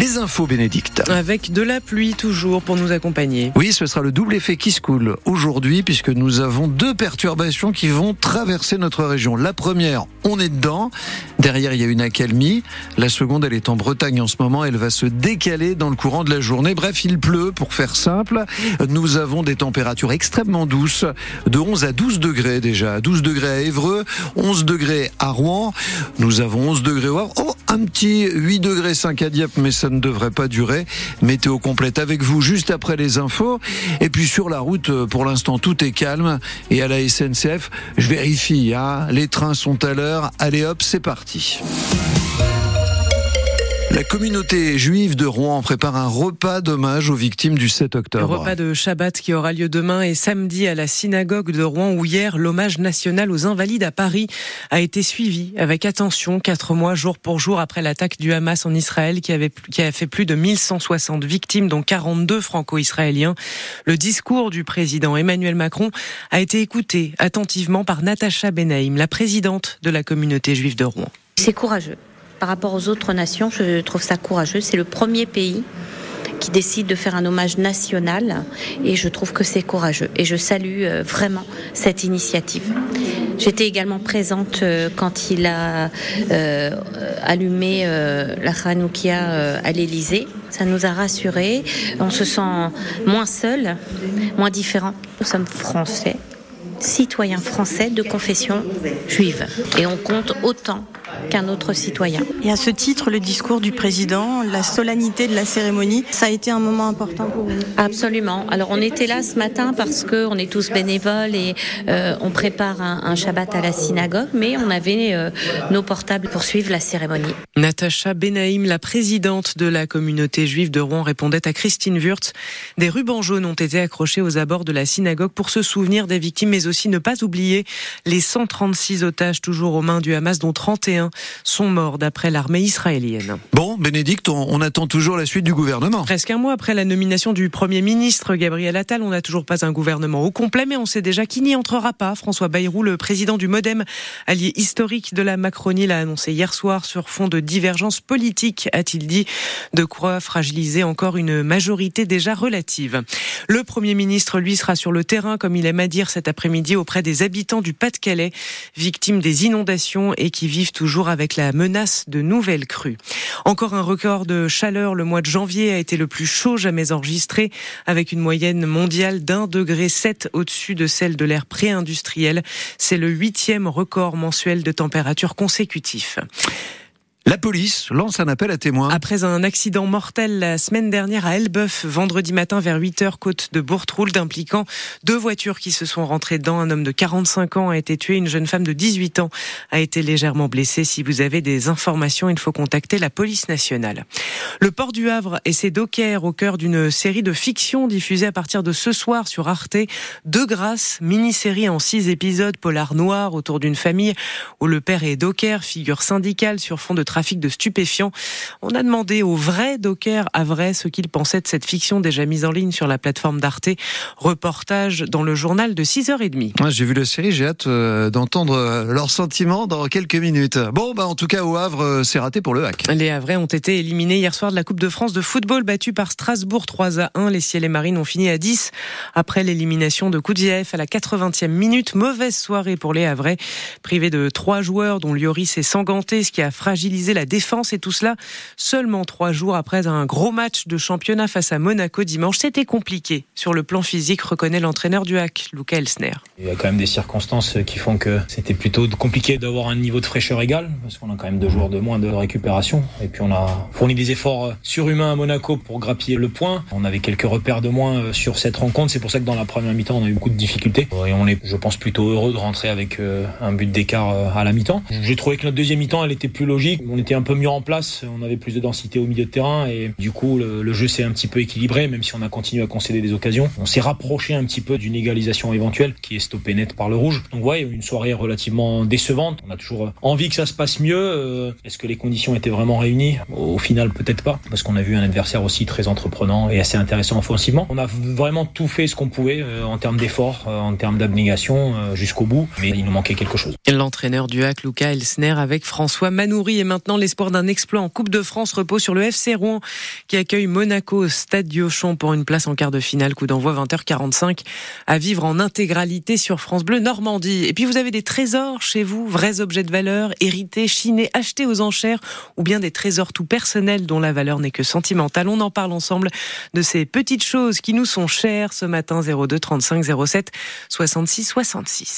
Les infos, Bénédicte. Avec de la pluie toujours pour nous accompagner. Oui, ce sera le double effet qui se coule aujourd'hui puisque nous avons deux perturbations qui vont traverser notre région. La première, on est dedans. Derrière, il y a une accalmie. La seconde, elle est en Bretagne en ce moment. Elle va se décaler dans le courant de la journée. Bref, il pleut, pour faire simple. Nous avons des températures extrêmement douces, de 11 à 12 degrés déjà. 12 degrés à Évreux, 11 degrés à Rouen. Nous avons 11 degrés au Havre. Oh, un petit 8 degrés 5 à Dieppe, mais ça ne devrait pas durer. Météo complète avec vous juste après les infos. Et puis sur la route, euh, pour l'instant, tout est calme. Et à la SNCF, je vérifie, hein, les trains sont à l'heure. Allez hop, c'est parti. La communauté juive de Rouen prépare un repas d'hommage aux victimes du 7 octobre. Le repas de Shabbat qui aura lieu demain et samedi à la synagogue de Rouen où hier l'hommage national aux invalides à Paris a été suivi avec attention quatre mois jour pour jour après l'attaque du Hamas en Israël qui, avait, qui a fait plus de 1160 victimes dont 42 franco-israéliens. Le discours du président Emmanuel Macron a été écouté attentivement par Natacha Benaïm, la présidente de la communauté juive de Rouen. C'est courageux par rapport aux autres nations, je trouve ça courageux. C'est le premier pays qui décide de faire un hommage national et je trouve que c'est courageux et je salue euh, vraiment cette initiative. J'étais également présente euh, quand il a euh, allumé la Hanoukia à l'Élysée. Ça nous a rassurés. On se sent moins seul, moins différent. Nous sommes français, citoyens français de confession juive et on compte autant qu'un autre citoyen. Et à ce titre, le discours du président, la solennité de la cérémonie, ça a été un moment important pour vous Absolument. Alors on était là ce matin parce qu'on est tous bénévoles et euh, on prépare un, Shabbat à la synagogue, mais on avait euh, nos portables pour suivre la cérémonie. Natacha Benaïm, la présidente de la communauté juive de Rouen, répondait à Christine Wurtz. Des rubans jaunes ont été accrochés aux abords de la synagogue pour se souvenir des victimes, mais aussi ne pas oublier les 136 otages toujours aux mains du Hamas, dont 31 sont morts d'après l'armée israélienne. Bon, Bénédicte, on, attend toujours la suite du gouvernement. Presque un mois après la nomination du Premier ministre Gabriel Attal, on n'a toujours pas un gouvernement au complet, mais on sait déjà qui n'y entrera pas. François Bayrou, le président du Modem, allié historique de la Macronie, l'a annoncé hier soir sur fond de divergences politiques, a-t-il dit, de quoi fragiliser encore une majorité déjà relative. Le Premier ministre, lui, sera sur le terrain, comme il aime à dire cet après-midi, auprès des habitants du Pas-de-Calais, victimes des inondations et qui vivent toujours avec la menace de nouvelles crues. Encore un record de chaleur. Le mois de janvier a été le plus chaud jamais enregistré, avec une moyenne mondiale d'un degré 7 au-dessus de celle de l'ère pré-industrielle. C'est le huitième record mensuel de température consécutif. La police lance un appel à témoins. Après un accident mortel la semaine dernière à Elbeuf, vendredi matin vers 8h, côte de Bourtrould, impliquant deux voitures qui se sont rentrées dedans. Un homme de 45 ans a été tué, une jeune femme de 18 ans a été légèrement blessée. Si vous avez des informations, il faut contacter la police nationale. Le port du Havre et ses dockers au cœur d'une série de fiction diffusée à partir de ce soir sur Arte. De grâce, mini-série en six épisodes, polar noir autour d'une famille où le père est docker, figure syndicale sur fond de trafic de stupéfiants. On a demandé au vrai docker à vrai ce qu'il pensait de cette fiction déjà mise en ligne sur la plateforme d'Arte. Reportage dans le journal de 6h30. Moi, j'ai vu la série, j'ai hâte euh, d'entendre euh, leurs sentiments dans quelques minutes. Bon, bah, en tout cas, au Havre, euh, c'est raté pour le hack. Les Havrais ont été éliminés hier soir de la Coupe de France de football, battus par Strasbourg 3 à 1. Les Ciels et Marines ont fini à 10 après l'élimination de Koudziev à la 80e minute. Mauvaise soirée pour les Havrais, privés de trois joueurs, dont Lloris et Sanganté, ce qui a fragilisé la défense et tout cela seulement trois jours après un gros match de championnat face à Monaco dimanche. C'était compliqué sur le plan physique, reconnaît l'entraîneur du HAC, Luca Elsner. Il y a quand même des circonstances qui font que c'était plutôt compliqué d'avoir un niveau de fraîcheur égal, parce qu'on a quand même deux jours de moins de récupération. Et puis on a fourni des efforts surhumains à Monaco pour grappiller le point. On avait quelques repères de moins sur cette rencontre. C'est pour ça que dans la première mi-temps, on a eu beaucoup de difficultés. Et on est, je pense, plutôt heureux de rentrer avec euh, un but d'écart euh, à la mi-temps. J'ai trouvé que notre deuxième mi-temps, elle était plus logique on était un peu mieux en place, on avait plus de densité au milieu de terrain et du coup le, jeu s'est un petit peu équilibré, même si on a continué à concéder des occasions. On s'est rapproché un petit peu d'une égalisation éventuelle qui est stoppée net par le rouge. Donc ouais, une soirée relativement décevante. On a toujours envie que ça se passe mieux. Euh, est-ce que les conditions étaient vraiment réunies? Au final, peut-être pas, parce qu'on a vu un adversaire aussi très entreprenant et assez intéressant offensivement. On a vraiment tout fait ce qu'on pouvait euh, en termes d'efforts, euh, en termes d'abnégation jusqu'au bout, mais il nous manquait quelque chose. L'entraîneur du Luca Elsner, avec François maintenant, l'espoir d'un exploit en Coupe de France repose sur le FC Rouen qui accueille Monaco au Stade Diochon pour une place en quart de finale. Coup d'envoi 20h45 à vivre en intégralité sur France Bleu Normandie. Et puis vous avez des trésors chez vous, vrais objets de valeur, hérités, chinés, achetés aux enchères ou bien des trésors tout personnels dont la valeur n'est que sentimentale. On en parle ensemble de ces petites choses qui nous sont chères ce matin 02 35 07 66 66.